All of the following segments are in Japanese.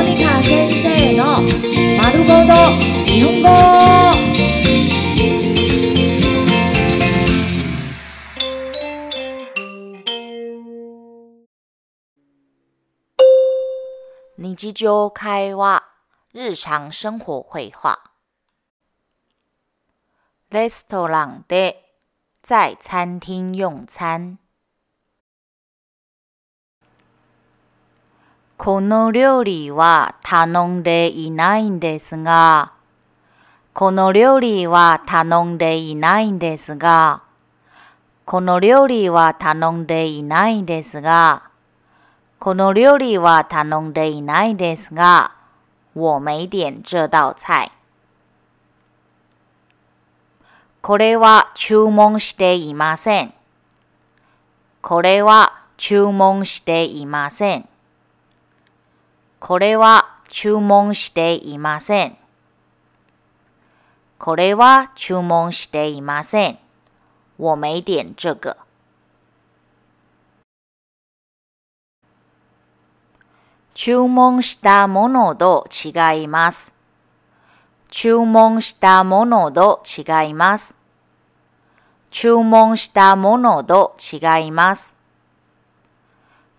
モニカ先生の丸ごと日本語。日常会話、日常生活会話。レストランで、在餐廳用餐。この料理は頼んでいないんですが、この料理は頼んでいないんですが、この料理は頼んでいないんですが、この料理は頼んでいないですが、我没点这道菜。これは注文していません。これは注文していません。これは注文していません。これは注文していません。我没点这个。注文したものと違います。注文したものと違います。注文したものと違います。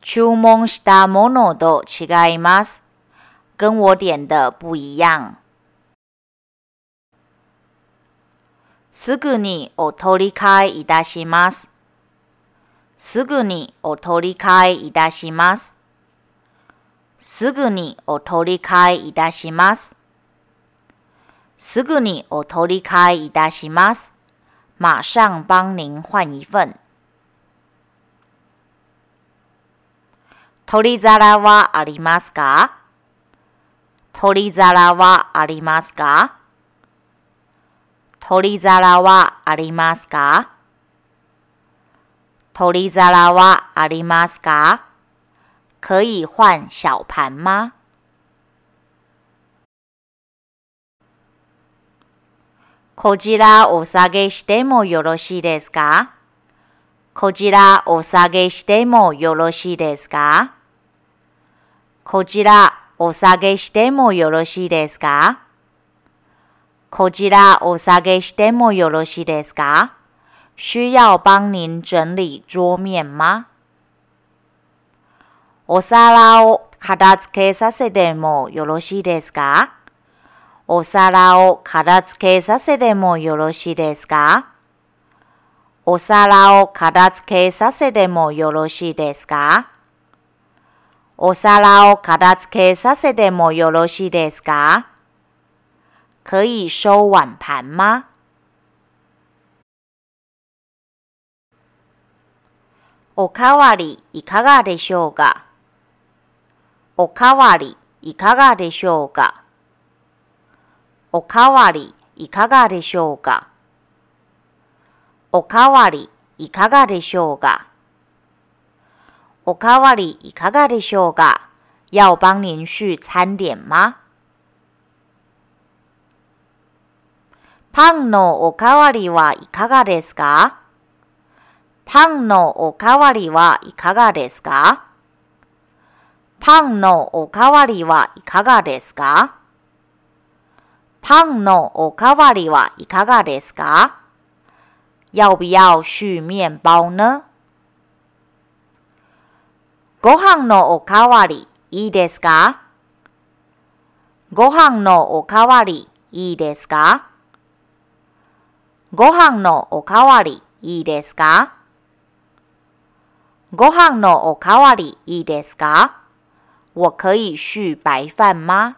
注文したものと違います。跟我点的不一样。すぐにお取り替えいたします。すぐにお取り替えいたします。すぐにお取り替えいたします。すぐにお取り替えいたします。马上帮您换一份。取り皿はありますか？取り皿はありますか？取り皿はありますか？取り皿はありますか？可以换小盘吗？こちらお下げしてもよろしいですか？こちらお下げしてもよろしいですか？こちらお下げしてもよろしいですか？こちらお下げしてもよろしいですか？需要帮您整理桌面吗？お皿を片付けさせてもよろしいですか？お皿を片付けさせてもよろしいですか？お皿を片付けさせてもよろしいですか？お皿を片付けさせてもよろしいですか？可以收碗盘吗？おかわりいかがでしょうか？おかわりいかがでしょうか？おかわりいかがでしょうか？おかわりいかがでしょうか？おかわりいかがでしょうか？要帮您续餐点吗？パンのおかわりはいかがですか？パンのおかわりはいかがですか？パンのおかわりはいかがですか？パンのおかわりはいかがですか？要不要续面包呢？ご飯のおかわりいいですか？ご飯のおかわりいいですか？ご飯のおかわりいいですか？ご飯のおかわりいいですか？我可以续白饭吗？